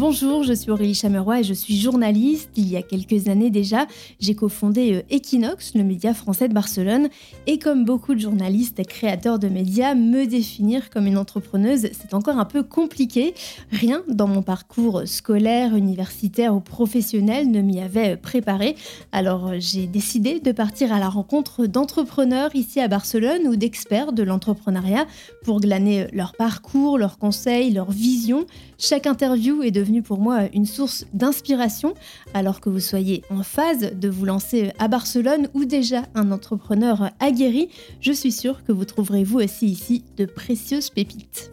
Bonjour, je suis Aurélie Chameroy et je suis journaliste. Il y a quelques années déjà, j'ai cofondé euh, Equinox, le média français de Barcelone. Et comme beaucoup de journalistes et créateurs de médias, me définir comme une entrepreneuse, c'est encore un peu compliqué. Rien dans mon parcours scolaire, universitaire ou professionnel ne m'y avait préparé. Alors j'ai décidé de partir à la rencontre d'entrepreneurs ici à Barcelone ou d'experts de l'entrepreneuriat pour glaner leur parcours, leurs conseils, leurs visions. Chaque interview est de devenu pour moi une source d'inspiration, alors que vous soyez en phase de vous lancer à Barcelone ou déjà un entrepreneur aguerri, je suis sûre que vous trouverez vous aussi ici de précieuses pépites.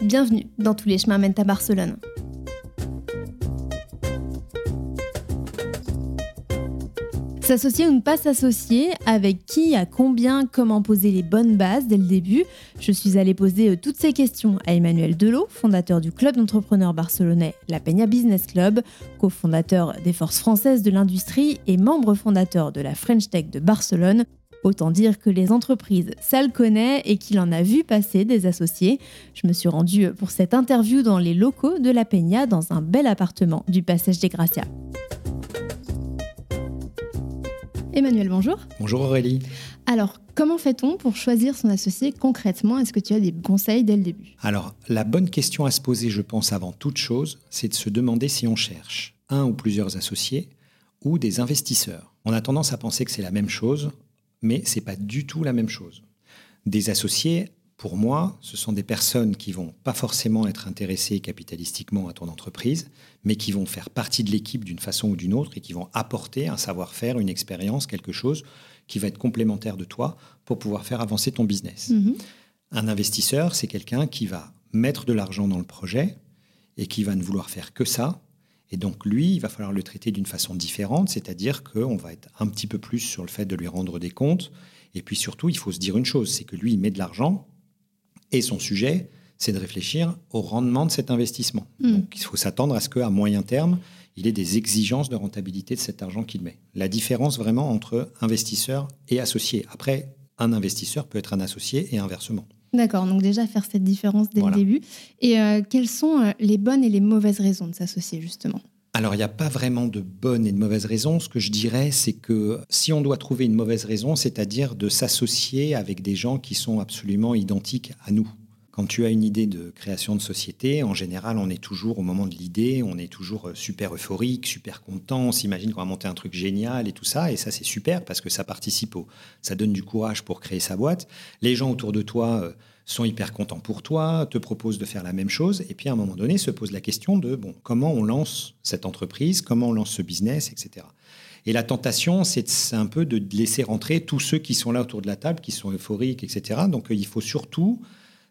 Bienvenue dans Tous les chemins mènent à Barcelone. S'associer ou ne pas s'associer, avec qui, à combien, comment poser les bonnes bases dès le début Je suis allée poser euh, toutes ces questions à Emmanuel Delot, fondateur du club d'entrepreneurs barcelonais La Peña Business Club, cofondateur des Forces françaises de l'industrie et membre fondateur de la French Tech de Barcelone. Autant dire que les entreprises, ça le connaît et qu'il en a vu passer des associés. Je me suis rendue pour cette interview dans les locaux de La Peña dans un bel appartement du Passage des Gracias. Emmanuel, bonjour. Bonjour Aurélie. Alors, comment fait-on pour choisir son associé concrètement? Est-ce que tu as des conseils dès le début? Alors, la bonne question à se poser, je pense, avant toute chose, c'est de se demander si on cherche un ou plusieurs associés ou des investisseurs. On a tendance à penser que c'est la même chose, mais ce n'est pas du tout la même chose. Des associés, pour moi, ce sont des personnes qui vont pas forcément être intéressées capitalistiquement à ton entreprise, mais qui vont faire partie de l'équipe d'une façon ou d'une autre et qui vont apporter un savoir-faire, une expérience, quelque chose qui va être complémentaire de toi pour pouvoir faire avancer ton business. Mhm. Un investisseur, c'est quelqu'un qui va mettre de l'argent dans le projet et qui va ne vouloir faire que ça. Et donc lui, il va falloir le traiter d'une façon différente, c'est-à-dire qu'on va être un petit peu plus sur le fait de lui rendre des comptes. Et puis surtout, il faut se dire une chose, c'est que lui, il met de l'argent, et son sujet, c'est de réfléchir au rendement de cet investissement. Hmm. Donc, il faut s'attendre à ce qu'à moyen terme, il ait des exigences de rentabilité de cet argent qu'il met. La différence vraiment entre investisseur et associé. Après, un investisseur peut être un associé et inversement. D'accord, donc déjà faire cette différence dès le début. Et euh, quelles sont euh, les bonnes et les mauvaises raisons de s'associer justement? Alors, il n'y a pas vraiment de bonnes et de mauvaises raisons. Ce que je dirais, c'est que si on doit trouver une mauvaise raison, c'est-à-dire de s'associer avec des gens qui sont absolument identiques à nous. Quand tu as une idée de création de société, en général, on est toujours au moment de l'idée, on est toujours euh, super euphorique, super content, on s'imagine qu'on va monter un truc génial et tout ça, et ça c'est super parce que ça participe au, ça donne du courage pour créer sa boîte. Les gens autour de toi euh, sont hyper contents pour toi, te proposent de faire la même chose, et puis à un moment donné se pose la question de bon, comment on lance cette entreprise, comment on lance ce business, etc. Et la tentation, c'est un peu de laisser rentrer tous ceux qui sont là autour de la table, qui sont euphoriques, etc. Donc il faut surtout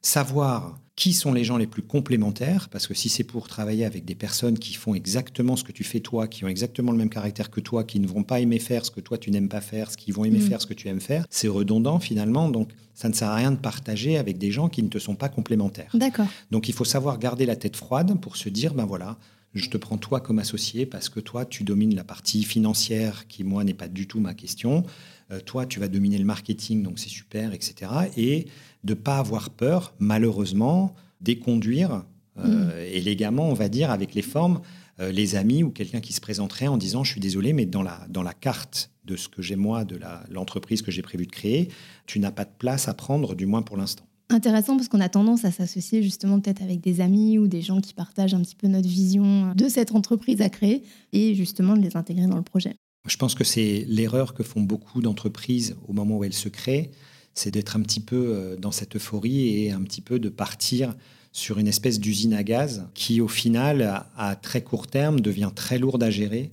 savoir qui sont les gens les plus complémentaires, parce que si c'est pour travailler avec des personnes qui font exactement ce que tu fais toi, qui ont exactement le même caractère que toi, qui ne vont pas aimer faire ce que toi tu n'aimes pas faire, ce qu'ils vont aimer mm. faire ce que tu aimes faire, c'est redondant finalement. Donc ça ne sert à rien de partager avec des gens qui ne te sont pas complémentaires. D'accord. Donc il faut savoir garder la tête froide pour se dire, ben voilà, je te prends toi comme associé parce que toi, tu domines la partie financière qui, moi, n'est pas du tout ma question. Euh, toi, tu vas dominer le marketing, donc c'est super, etc. Et de ne pas avoir peur, malheureusement, d'éconduire euh, mm. élégamment, on va dire, avec les formes, euh, les amis ou quelqu'un qui se présenterait en disant Je suis désolé, mais dans la, dans la carte de ce que j'ai moi, de l'entreprise que j'ai prévu de créer, tu n'as pas de place à prendre, du moins pour l'instant. Intéressant parce qu'on a tendance à s'associer justement peut-être avec des amis ou des gens qui partagent un petit peu notre vision de cette entreprise à créer et justement de les intégrer dans le projet. Je pense que c'est l'erreur que font beaucoup d'entreprises au moment où elles se créent, c'est d'être un petit peu euh, dans cette euphorie et un petit peu de partir sur une espèce d'usine à gaz qui au final, à très court terme, devient très lourde à gérer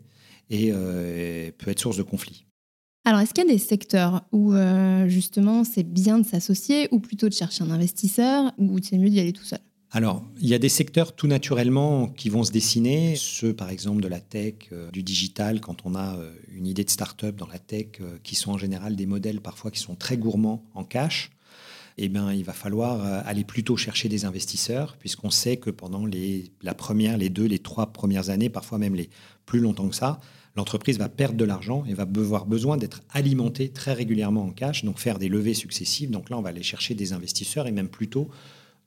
et euh, peut être source de conflits. Alors, est-ce qu'il y a des secteurs où euh, justement c'est bien de s'associer ou plutôt de chercher un investisseur ou c'est mieux d'y aller tout seul? Alors, il y a des secteurs tout naturellement qui vont se dessiner, ceux par exemple de la tech, euh, du digital, quand on a euh, une idée de start-up dans la tech, qui sont en général des modèles parfois qui sont très gourmands en cash. Eh bien, il va falloir aller plutôt chercher des investisseurs, puisqu'on sait que pendant les, la première, les deux, les trois premières années, parfois même les plus longtemps que ça, l'entreprise va perdre de l'argent et va avoir besoin d'être alimentée très régulièrement en cash, donc faire des levées successives. Donc là, on va aller chercher des investisseurs et même plutôt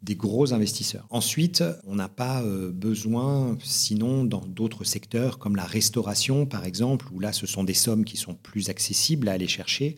des gros investisseurs. Ensuite, on n'a pas euh, besoin, sinon dans d'autres secteurs comme la restauration par exemple, où là ce sont des sommes qui sont plus accessibles à aller chercher,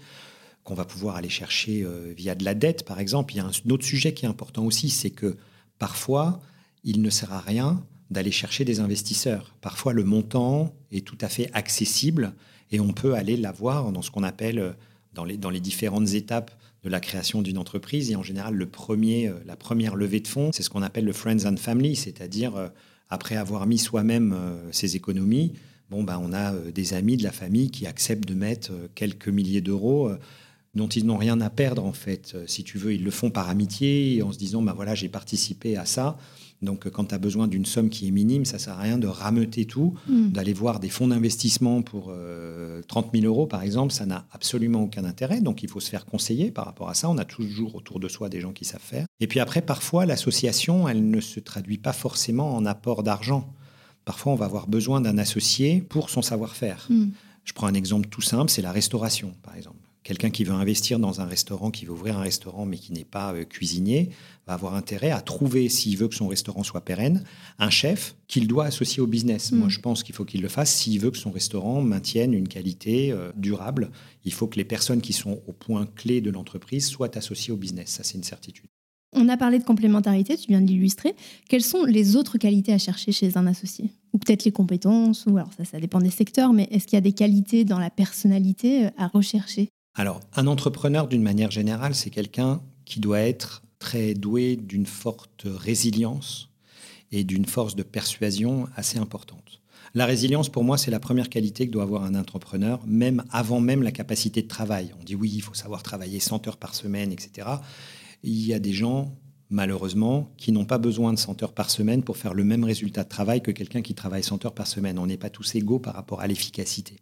qu'on va pouvoir aller chercher euh, via de la dette par exemple. Il y a un autre sujet qui est important aussi, c'est que parfois, il ne sert à rien d'aller chercher des investisseurs. Parfois, le montant est tout à fait accessible et on peut aller l'avoir dans ce qu'on appelle, euh, dans les, dans les différentes étapes de la création d'une entreprise. Et en général, le premier, euh, la première levée de fonds, c'est ce qu'on appelle le Friends and Family, c'est-à-dire euh, après avoir mis soi-même ses économies, bon, ben, on a des amis de la famille qui acceptent de mettre quelques milliers d'euros dont ils n'ont rien à perdre en fait. Si tu veux, ils le font par amitié en se disant, ben voilà, j'ai participé à ça. Donc, quand tu as besoin d'une somme qui est minime, ça sert à rien de rameuter tout, mm. d'aller voir des fonds d'investissement pour 30 euh, 000 euros, par exemple, ça n'a absolument aucun intérêt. Donc, il faut se faire conseiller par rapport à ça. On a toujours autour de soi des gens qui savent faire. Et puis après, parfois, l'association, elle ne se traduit pas forcément en apport d'argent. Parfois, on va avoir besoin d'un associé pour son savoir-faire. Mm. Je prends un exemple tout simple, c'est la restauration, par exemple. Quelqu'un qui veut investir dans un restaurant, qui veut ouvrir un restaurant mais qui n'est pas euh, cuisinier, va avoir intérêt à trouver, s'il veut que son restaurant soit pérenne, un chef qu'il doit associer au business. Moi, mm. je pense qu'il faut qu'il le fasse s'il veut que son restaurant maintienne une qualité euh, durable. Il faut que les personnes qui sont au point clé de l'entreprise soient associées au business. Ça, c'est une certitude. On a parlé de complémentarité, tu viens de l'illustrer. Quelles sont les autres qualités à chercher chez un associé? Ou peut-être les compétences, ou alors ça, ça dépend des secteurs, mais est-ce qu'il y a des qualités dans la personnalité euh, à rechercher? Alors, un entrepreneur, d'une manière générale, c'est quelqu'un qui doit être très doué d'une forte résilience et d'une force de persuasion assez importante. La résilience, pour moi, c'est la première qualité que doit avoir un entrepreneur, même avant même la capacité de travail. On dit oui, il faut savoir travailler 100 heures par semaine, etc. Il y a des gens, malheureusement, qui n'ont pas besoin de 100 heures par semaine pour faire le même résultat de travail que quelqu'un qui travaille 100 heures par semaine. On n'est pas tous égaux par rapport à l'efficacité.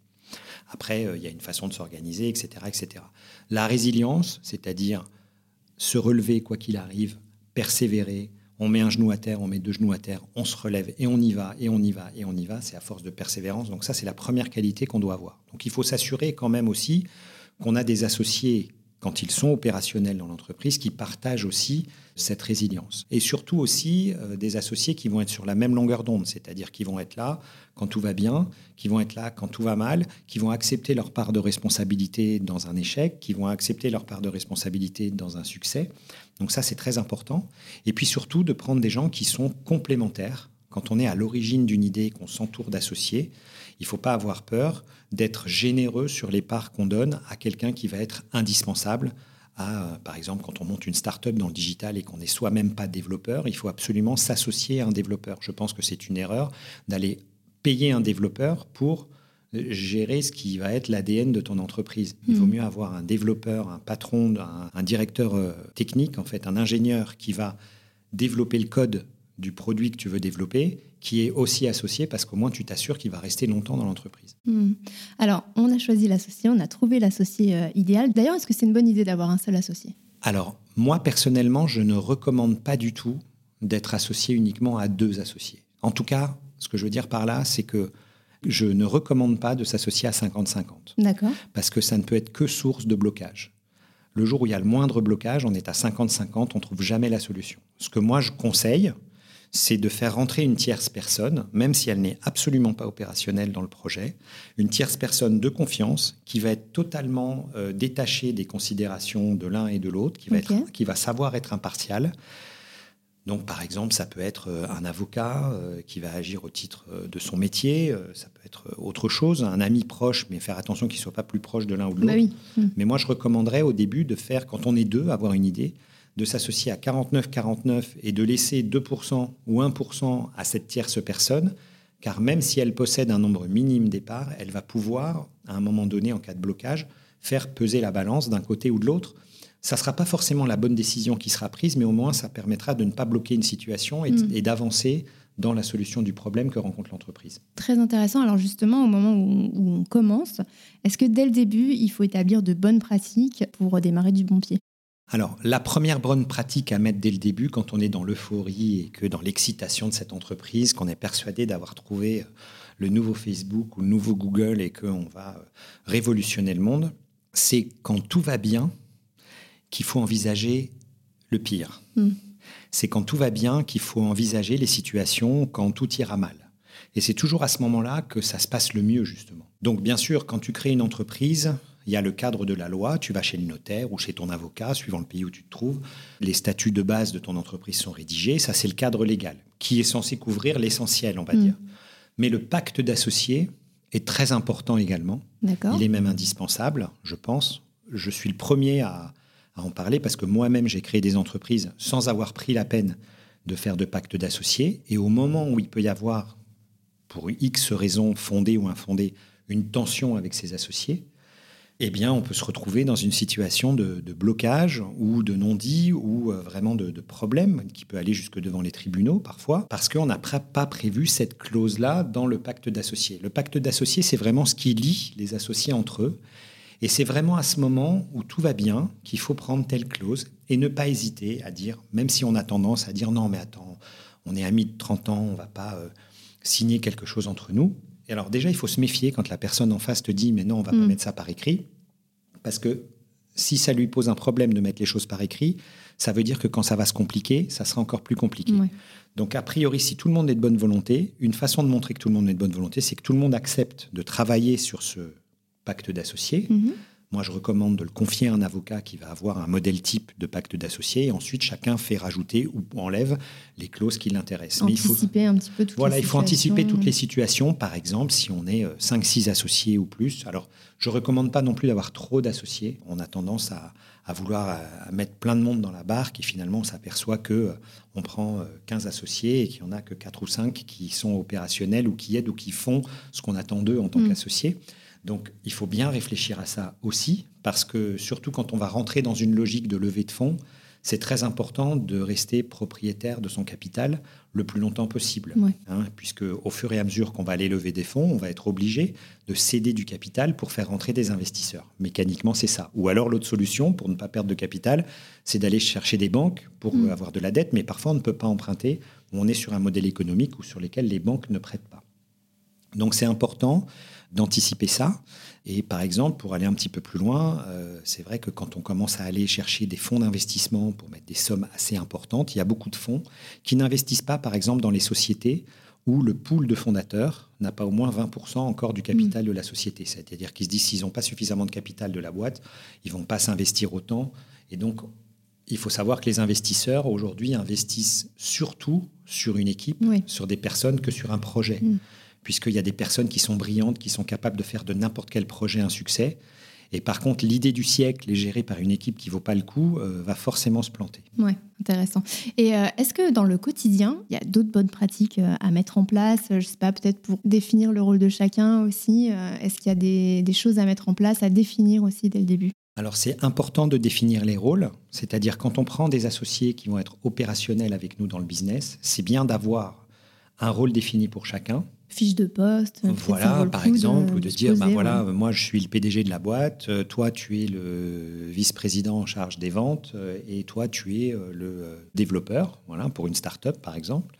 Après, euh, il y a une façon de s'organiser, etc., etc. La résilience, c'est-à-dire se relever quoi qu'il arrive, persévérer, on met un genou à terre, on met deux genoux à terre, on se relève et on y va, et on y va, et on y va. C'est à force de persévérance. Donc ça, c'est la première qualité qu'on doit avoir. Donc il faut s'assurer quand même aussi qu'on a des associés quand ils sont opérationnels dans l'entreprise, qui partagent aussi cette résilience. Et surtout aussi euh, des associés qui vont être sur la même longueur d'onde, c'est-à-dire qui vont être là quand tout va bien, qui vont être là quand tout va mal, qui vont accepter leur part de responsabilité dans un échec, qui vont accepter leur part de responsabilité dans un succès. Donc ça, c'est très important. Et puis surtout de prendre des gens qui sont complémentaires. Quand on est à l'origine d'une idée, qu'on s'entoure d'associés, il ne faut pas avoir peur d'être généreux sur les parts qu'on donne à quelqu'un qui va être indispensable. À, par exemple, quand on monte une start-up dans le digital et qu'on n'est soi-même pas développeur, il faut absolument s'associer à un développeur. Je pense que c'est une erreur d'aller payer un développeur pour euh, gérer ce qui va être l'ADN de ton entreprise. Il vaut hmm. mieux avoir un développeur, un patron, un, directeur euh, technique, en fait, un ingénieur qui va développer le code du produit que tu veux développer qui est aussi associé parce qu'au moins tu t'assures qu'il va rester longtemps dans l'entreprise. Hmm. Alors, on a choisi l'associé, on a trouvé l'associé euh, idéal. D'ailleurs, est-ce que c'est une bonne idée d'avoir un seul associé? Alors, moi personnellement, je ne recommande pas du tout d'être associé uniquement à deux associés. En tout cas, ce que je veux dire par là, c'est que je ne recommande pas de s'associer à 50-50. D'accord. Parce que ça ne peut être que source de blocage. Le jour où il y a le moindre blocage, on est à 50-50, on ne trouve jamais la solution. Ce que moi je conseille, c'est de faire rentrer une tierce personne, même si elle n'est absolument pas opérationnelle dans le projet, une tierce personne de confiance qui va être totalement euh, détachée des considérations de l'un et de l'autre, qui, va qui va savoir être impartial. Donc, par exemple, ça peut être euh, un avocat euh, qui va agir au titre de son métier, ça peut être autre chose, un ami proche, mais faire attention qu'il ne soit pas plus proche de l'un ou de bah l'autre. Mmh. Mais moi, je recommanderais au début de faire, quand on est deux, avoir une idée, de s'associer à 49-49 et de laisser 2% ou 1% à cette tierce personne, car même si elle possède un nombre minime d'éparts, elle va pouvoir, à un moment donné, en cas de blocage, faire peser la balance d'un côté ou de l'autre. Ça ne sera pas forcément la bonne décision qui sera prise, mais au moins ça permettra de ne pas bloquer une situation et, mm. d'avancer dans la solution du problème que rencontre l'entreprise. Très intéressant. Alors justement, au moment où, où on commence, est-ce que dès le début, il faut établir de bonnes pratiques pour démarrer du bon pied? Alors, la première bonne pratique à mettre dès le début, quand on est dans l'euphorie et que dans l'excitation de cette entreprise, qu'on est persuadé d'avoir trouvé euh, le nouveau Facebook ou le nouveau Google et qu'on va euh, révolutionner le monde, c'est quand tout va bien qu'il faut envisager le pire. Hmm. c'est quand tout va bien qu'il faut envisager les situations quand tout ira mal. Et c'est toujours à ce moment-là que ça se passe le mieux, justement. Donc, bien sûr, quand tu crées une entreprise, il y a le cadre de la loi, tu vas chez le notaire ou chez ton avocat, suivant le pays où tu te trouves. Les statuts de base de ton entreprise sont rédigés, ça c'est le cadre légal, qui est censé couvrir l'essentiel, on va dire. Mais le pacte d'associés est très important également. Il est même indispensable, je pense. Je suis le premier à, en parler parce que moi-même j'ai créé des entreprises sans avoir pris la peine de faire de pacte d'associés. Et au moment où il peut y avoir, pour X raisons fondées ou infondées, une tension avec ses associés, eh bien, on peut se retrouver dans une situation de, blocage ou de non-dit ou euh, vraiment de, problème qui peut aller jusque devant les tribunaux parfois, parce qu'on n'a pas prévu cette clause-là dans le pacte d'associés. Le pacte d'associés, c'est vraiment ce qui lie les associés entre eux. Et c'est vraiment à ce moment où tout va bien qu'il faut prendre telle clause et ne pas hésiter à dire, même si on a tendance à dire non, mais attends, on est amis de 30 ans, on ne va pas euh, signer quelque chose entre nous. Et alors déjà, il faut se méfier quand la personne en face te dit mais non, on va pas mm. mettre ça par écrit, parce que si ça lui pose un problème de mettre les choses par écrit, ça veut dire que quand ça va se compliquer, ça sera encore plus compliqué. Donc a priori, si tout le monde est de bonne volonté, une façon de montrer que tout le monde est de bonne volonté, c'est que tout le monde accepte de travailler sur ce pacte d'associés. Mm-hmm. Moi, je recommande de le confier à un avocat qui va avoir un modèle type de pacte d'associés. Et ensuite, chacun fait rajouter ou enlève les clauses qui l'intéressent. Anticiper il faut, un petit peu toutes voilà, il faut anticiper toutes les situations. Par exemple, si on est 5-6 euh, associés ou plus. Alors, je ne recommande pas non plus d'avoir trop d'associés. On a tendance à, vouloir mettre plein de monde dans la barque et finalement, on s'aperçoit que euh, on prend 15 euh, associés et qu'il n'y en a que 4 ou 5 qui sont opérationnels ou qui aident ou qui font ce qu'on attend d'eux en tant mm. qu'associés. Donc il faut bien réfléchir à ça aussi, parce que surtout quand on va rentrer dans une logique de levée de fonds, c'est très important de rester propriétaire de son capital le plus longtemps possible. Hein, puisque au fur et à mesure qu'on va aller lever des fonds, on va être obligé de céder du capital pour faire rentrer des investisseurs. Mécaniquement, c'est ça. Ou alors l'autre solution, pour ne pas perdre de capital, c'est d'aller chercher des banques pour mm. avoir de la dette, mais parfois on ne peut pas emprunter. On est sur un modèle économique ou sur lequel les banques ne prêtent pas. Donc c'est important d'anticiper ça. Et par exemple, pour aller un petit peu plus loin, euh, c'est vrai que quand on commence à aller chercher des fonds d'investissement pour mettre des sommes assez importantes, il y a beaucoup de fonds qui n'investissent pas, par exemple, dans les sociétés où le pool de fondateurs n'a pas au moins 20% encore du capital mmh. de la société. C'est-à-dire qu'ils se disent s'ils n'ont pas suffisamment de capital de la boîte, ils vont pas s'investir autant. Et donc, il faut savoir que les investisseurs aujourd'hui investissent surtout sur une équipe, sur des personnes que sur un projet. Mmh puisqu'il y a des personnes qui sont brillantes, qui sont capables de faire de n'importe quel projet un succès. Et par contre, l'idée du siècle est gérée par une équipe qui vaut pas le coup, euh, va forcément se planter. Oui, intéressant. Et euh, est-ce que dans le quotidien, il y a d'autres bonnes pratiques euh, à mettre en place Je ne sais pas, peut-être pour définir le rôle de chacun aussi. Est-ce qu'il y a des, des, choses à mettre en place, à définir aussi dès le début? Alors c'est important de définir les rôles, c'est-à-dire quand on prend des associés qui vont être opérationnels avec nous dans le business, c'est bien d'avoir un rôle défini pour chacun, fiche de poste. Voilà, par exemple, ou de dire, ben voilà, moi je suis le PDG de la boîte, euh, toi tu es le vice-président en charge des ventes, euh, et toi tu es euh, le développeur, voilà, pour une start-up par exemple.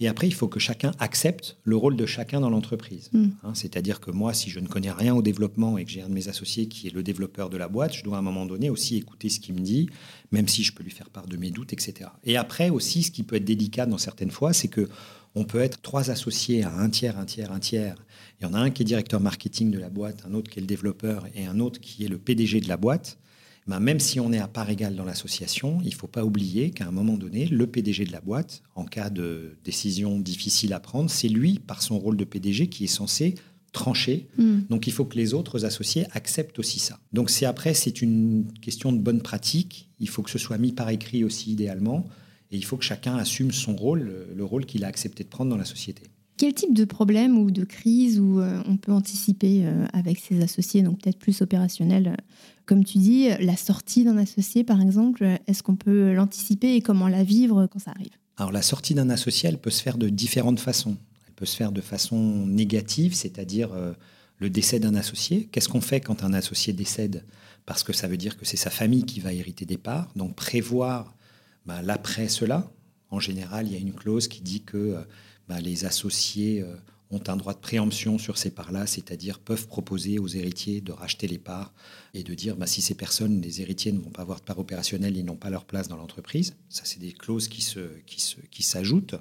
Et après, il faut que chacun accepte le rôle de chacun dans l'entreprise. Hmm. Hein, c'est-à-dire que moi, si je ne connais rien au développement et que j'ai un de mes associés qui est le développeur de la boîte, je dois à un moment donné aussi écouter ce qu'il me dit, même si je peux lui faire part de mes doutes, etc. Et après aussi, ce qui peut être délicat dans certaines fois, c'est que on peut être trois associés à un tiers, un tiers, un tiers. Il y en a un qui est directeur marketing de la boîte, un autre qui est le développeur et un autre qui est le PDG de la boîte. Ben, même si on est à part égale dans l'association, il ne faut pas oublier qu'à un moment donné, le PDG de la boîte, en cas de décision difficile à prendre, c'est lui, par son rôle de PDG, qui est censé trancher. Hmm. Donc il faut que les autres associés acceptent aussi ça. Donc c'est après, c'est une question de bonne pratique. Il faut que ce soit mis par écrit aussi idéalement. Et il faut que chacun assume son rôle, le rôle qu'il a accepté de prendre dans la société. Quel type de problème ou de crise où euh, on peut anticiper euh, avec ses associés, donc peut-être plus opérationnel euh, Comme tu dis, la sortie d'un associé, par exemple, est-ce qu'on peut l'anticiper et comment la vivre quand ça arrive? Alors la sortie d'un associé, elle peut se faire de différentes façons. Elle peut se faire de façon négative, c'est-à-dire le décès d'un associé. Qu'est-ce qu'on fait quand un associé décède? Parce que ça veut dire que c'est sa famille qui va hériter des parts. Donc prévoir bah, l'après cela, en général, il y a une clause qui dit que euh, bah, les associés euh, ont un droit de préemption sur ces parts-là, c'est-à-dire peuvent proposer aux héritiers de racheter les parts et de dire bah, si ces personnes, les héritiers, ne vont pas avoir de part opérationnelle, ils n'ont pas leur place dans l'entreprise. Ça, c'est des clauses qui, s'ajoutent.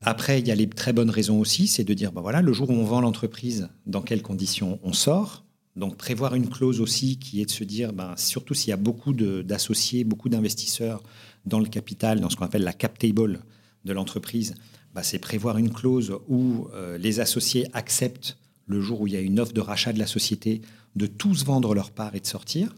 Après, il y a les très bonnes raisons aussi, c'est de dire voilà, le jour où on vend l'entreprise, dans quelles conditions on sort donc prévoir une clause aussi qui est de se dire, ben, surtout s'il y a beaucoup d'associés, beaucoup d'investisseurs dans le capital, dans ce qu'on appelle la cap table de l'entreprise, bah, c'est prévoir une clause où euh, les associés acceptent, le jour où il y a une offre de rachat de la société, de tous vendre leur part et de sortir.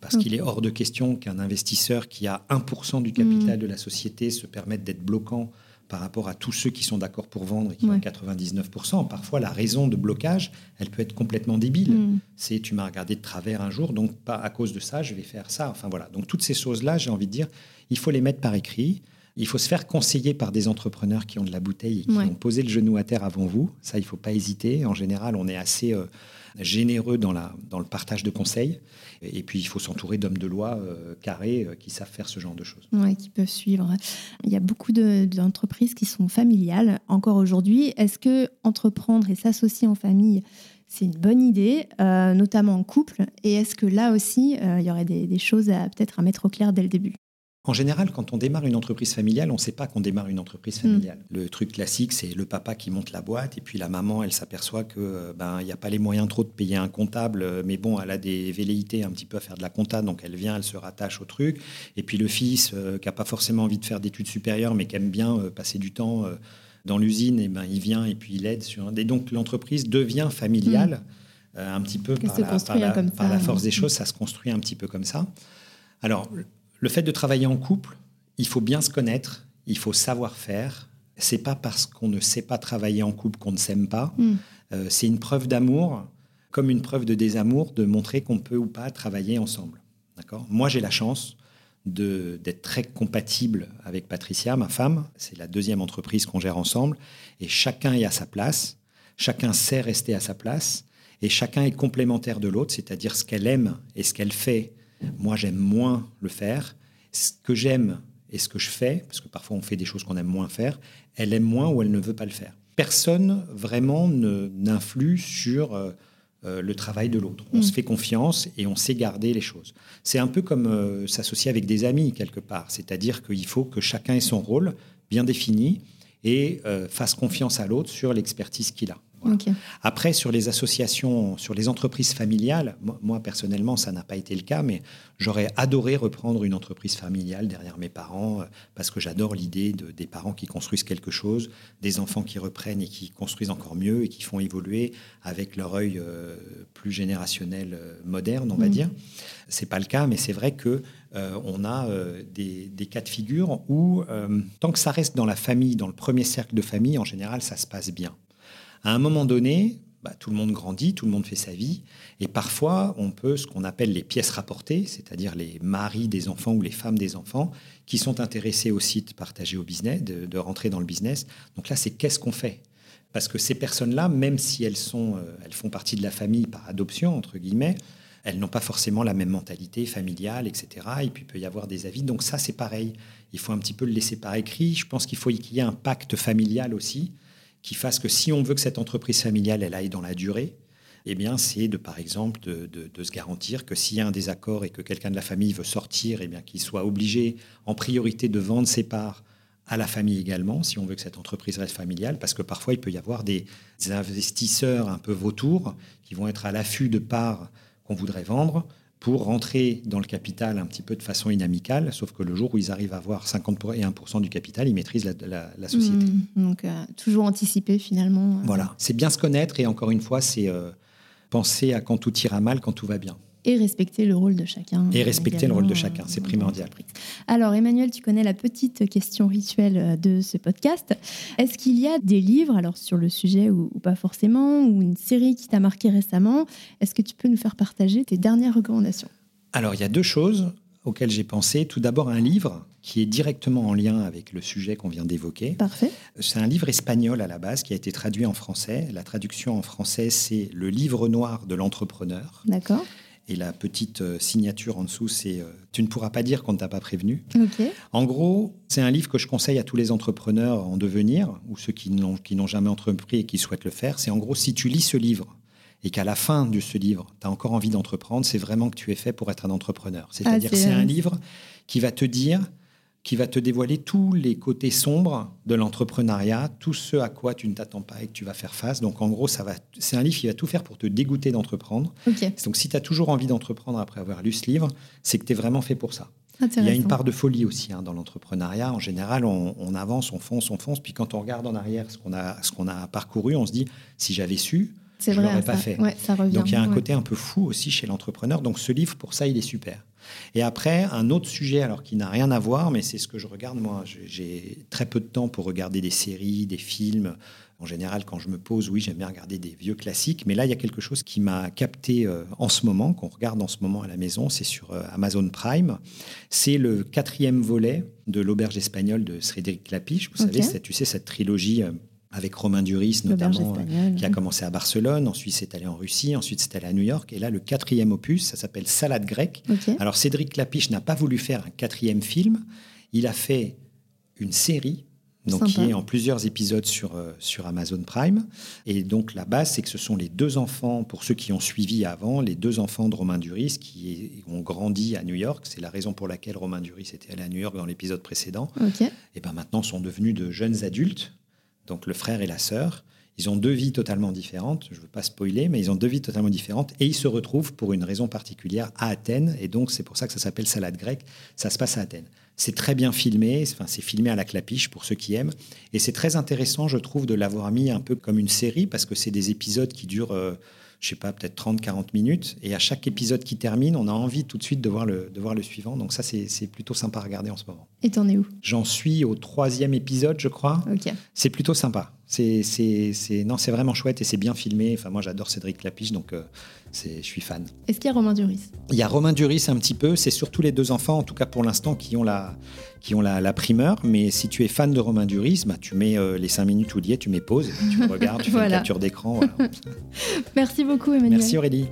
Parce qu'il est hors de question qu'un investisseur qui a 1% du capital mmh. de la société se permette d'être bloquant par rapport à tous ceux qui sont d'accord pour vendre et qui ont 99%. Parfois, la raison de blocage, elle peut être complètement débile. Mmh. C'est tu m'as regardé de travers un jour, donc pas à cause de ça, je vais faire ça. Enfin voilà. Donc toutes ces choses-là, j'ai envie de dire, il faut les mettre par écrit. Il faut se faire conseiller par des entrepreneurs qui ont de la bouteille et qui ont posé le genou à terre avant vous. Ça, il ne faut pas hésiter. En général, on est assez euh, généreux dans, la, dans le partage de conseils. Et, puis, il faut s'entourer d'hommes de loi euh, carrés euh, qui savent faire ce genre de choses. Oui, qui peuvent suivre. Il y a beaucoup d'entreprises qui sont familiales encore aujourd'hui. Est-ce que entreprendre et s'associer en famille, c'est une bonne idée, notamment en couple? Et est-ce que là aussi, il y aurait des, des choses à peut-être à mettre au clair dès le début? En général, quand on démarre une entreprise familiale, on ne sait pas qu'on démarre une entreprise hmm. familiale. Le truc classique, c'est le papa qui monte la boîte et puis la maman, elle s'aperçoit que euh, ben il n'y a pas les moyens trop de payer un comptable, euh, mais bon, elle a des velléités un petit peu à faire de la compta, donc elle vient, elle se rattache au truc. Et puis le fils, euh, qui n'a pas forcément envie de faire d'études supérieures, mais qui aime bien passer du temps dans l'usine, et ben il vient et puis il aide sur. Et donc l'entreprise devient familiale. Hmm. un petit peu par la, par la, force des choses, ça se construit un petit peu comme ça. Alors, le fait de travailler en couple, il faut bien se connaître, il faut savoir faire. C'est pas parce qu'on ne sait pas travailler en couple qu'on ne s'aime pas. Mm. Euh, c'est une preuve d'amour, comme une preuve de désamour, de montrer qu'on peut ou pas travailler ensemble. D'accord? Moi, j'ai la chance d'être très compatible avec Patricia, ma femme. C'est la deuxième entreprise qu'on gère ensemble. Et chacun est à sa place. Chacun sait rester à sa place. Et chacun est complémentaire de l'autre, c'est-à-dire ce qu'elle aime et ce qu'elle fait moi, j'aime moins le faire. Ce que j'aime et ce que je fais, parce que parfois on fait des choses qu'on aime moins faire, elle aime moins ou elle ne veut pas le faire. Personne vraiment n'influe sur euh, euh, le travail de l'autre. On mm. se fait confiance et on sait garder les choses. C'est un peu comme euh, s'associer avec des amis quelque part, c'est-à-dire qu'il faut que chacun ait son rôle bien défini et fasse confiance à l'autre sur l'expertise qu'il a. Après, sur les associations, sur les entreprises familiales, moi, personnellement, ça n'a pas été le cas, mais j'aurais adoré reprendre une entreprise familiale derrière mes parents, euh, parce que j'adore l'idée de, des parents qui construisent quelque chose, des enfants qui reprennent et qui construisent encore mieux et qui font évoluer avec leur œil euh, plus générationnel, euh, moderne, on va mm. dire. C'est pas le cas, mais c'est vrai que on a des, des, cas de figure où, tant que ça reste dans la famille, dans le premier cercle de famille, en général, ça se passe bien. À un moment donné, bah, tout le monde grandit, tout le monde fait sa vie, et parfois on peut ce qu'on appelle les pièces rapportées, c'est-à-dire les maris des enfants ou les femmes des enfants qui sont intéressés aussi de partager au business, de, rentrer dans le business. Donc là, c'est qu'est-ce qu'on fait? Parce que ces personnes-là, même si elles sont, euh, elles font partie de la famille par adoption entre guillemets, elles n'ont pas forcément la même mentalité familiale, etc. Et puis il peut y avoir des avis. Donc ça, c'est pareil. Il faut un petit peu le laisser par écrit. Je pense qu'il faut qu'il y ait un pacte familial aussi qui fasse que si on veut que cette entreprise familiale elle aille dans la durée, eh bien, c'est de, par exemple, de, se garantir que s'il y a un désaccord et que quelqu'un de la famille veut sortir, eh bien, qu'il soit obligé en priorité de vendre ses parts à la famille également, si on veut que cette entreprise reste familiale, parce que parfois il peut y avoir des investisseurs un peu vautours qui vont être à l'affût de parts qu'on voudrait vendre pour rentrer dans le capital un petit peu de façon inamicale, sauf que le jour où ils arrivent à avoir 50 et 1% du capital, ils maîtrisent la, société. Mmh, donc, euh, toujours anticiper finalement. Euh. Voilà, c'est bien se connaître et encore une fois, c'est euh, penser à quand tout ira mal, quand tout va bien. Et respecter le rôle de chacun. Et respecter le rôle de chacun, c'est primordial. Alors Emmanuel, tu connais la petite question rituelle euh, de ce podcast. Est-ce qu'il y a des livres, alors sur le sujet ou, pas forcément, ou une série qui t'a marqué récemment? Est-ce que tu peux nous faire partager tes dernières recommandations? Alors il y a deux choses auxquelles j'ai pensé. Tout d'abord un livre qui est directement en lien avec le sujet qu'on vient d'évoquer. Parfait. C'est un livre espagnol à la base qui a été traduit en français. La traduction en français, c'est Le livre noir de l'entrepreneur. D'accord Et la petite euh, signature en dessous, c'est Tu ne pourras pas dire qu'on ne t'a pas prévenu. En gros, c'est un livre que je conseille à tous les entrepreneurs en devenir, ou ceux qui n'ont, jamais entrepris et qui souhaitent le faire. C'est en gros, si tu lis ce livre et qu'à la fin de ce livre, tu as encore envie d'entreprendre, c'est vraiment que tu es fait pour être un entrepreneur. C'est-à-dire c'est c'est un vrai. livre qui va te dire, qui va te dévoiler tous les côtés sombres de l'entrepreneuriat, tout ce à quoi tu ne t'attends pas et que tu vas faire face. Donc en gros, ça va, c'est un livre qui va tout faire pour te dégoûter d'entreprendre. Donc si tu as toujours envie d'entreprendre après avoir lu ce livre, c'est que tu es vraiment fait pour ça. Il y a une part de folie aussi hein, dans l'entrepreneuriat. En général, on, on avance, on fonce, on fonce. Puis quand on regarde en arrière ce qu'on a, ce qu'on a parcouru, on se dit si j'avais su, C'est je vrai. l'aurais pas ça. fait. Ouais, ça revient. donc il y a un Ouais. côté un peu fou aussi chez l'entrepreneur. Donc ce livre, pour ça, il est super. Et après, un autre sujet, alors qui n'a rien à voir, mais c'est ce que je regarde. Moi, Je- j'ai très peu de temps pour regarder des séries, des films. En général, quand je me pose, oui, j'aime bien regarder des vieux classiques. Mais là, il y a quelque chose qui m'a capté euh, en ce moment, qu'on regarde en ce moment à la maison. C'est sur euh, Amazon Prime. C'est le quatrième volet de l'auberge espagnole de Cédric Lapiche. Vous Ok. savez, tu sais, cette trilogie euh, avec Romain Duris, notamment. euh, qui a commencé à Barcelone, ensuite c'est allé en Russie, ensuite c'est allé à New York, et là le quatrième opus, ça s'appelle Salade grecque. Alors Cédric Lapiche n'a pas voulu faire un quatrième film, il a fait une série. Donc, Sympa. qui est en plusieurs épisodes sur, euh, sur Amazon Prime. Et donc, la base, c'est que ce sont les deux enfants, pour ceux qui ont suivi avant, les deux enfants de Romain Duris qui ont grandi à New York. C'est la raison pour laquelle Romain Duris était allé à New York dans l'épisode précédent et ben maintenant sont devenus de jeunes adultes, donc le frère et la sœur. Ils ont deux vies totalement différentes, je ne veux pas spoiler, mais ils ont deux vies totalement différentes et ils se retrouvent pour une raison particulière à Athènes et donc c'est pour ça que ça s'appelle Salade grecque, ça se passe à Athènes. C'est très bien filmé, enfin, c'est filmé à la clapiche pour ceux qui aiment et c'est très intéressant je trouve de l'avoir mis un peu comme une série parce que c'est des épisodes qui durent... euh, je sais pas, peut-être 30-40 minutes. Et à chaque épisode qui termine, on a envie tout de suite de voir le, de voir le suivant. Donc ça, c'est plutôt sympa à regarder en ce moment. Et t'en es où? J'en suis au troisième épisode, je crois. Ok. C'est plutôt sympa. C'est, c'est, c'est- non, c'est vraiment chouette et c'est bien filmé. Enfin, moi, j'adore Cédric Lapiche, donc euh, c'est, je suis fan. Est-ce qu'il y a Romain Duris? Il y a Romain Duris un petit peu. C'est surtout les deux enfants, en tout cas pour l'instant, qui ont la, qui ont la, la primeur. Mais si tu es fan de Romain Duris, bah, tu mets euh, les cinq minutes où il y est, tu mets pause, et tu regardes, tu fais Voilà. une capture d'écran. voilà. Merci beaucoup, Emmanuel. Merci Aurélie.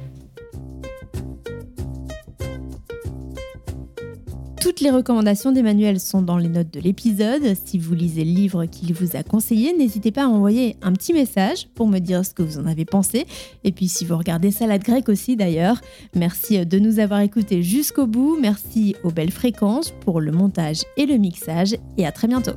Toutes les recommandations d'Emmanuel sont dans les notes de l'épisode. Si vous lisez le livre qu'il vous a conseillé, n'hésitez pas à envoyer un petit message pour me dire ce que vous en avez pensé. Et puis si vous regardez Salade grecque aussi d'ailleurs, merci de nous avoir écoutés jusqu'au bout. Merci aux belles fréquences pour le montage et le mixage. Et à très bientôt.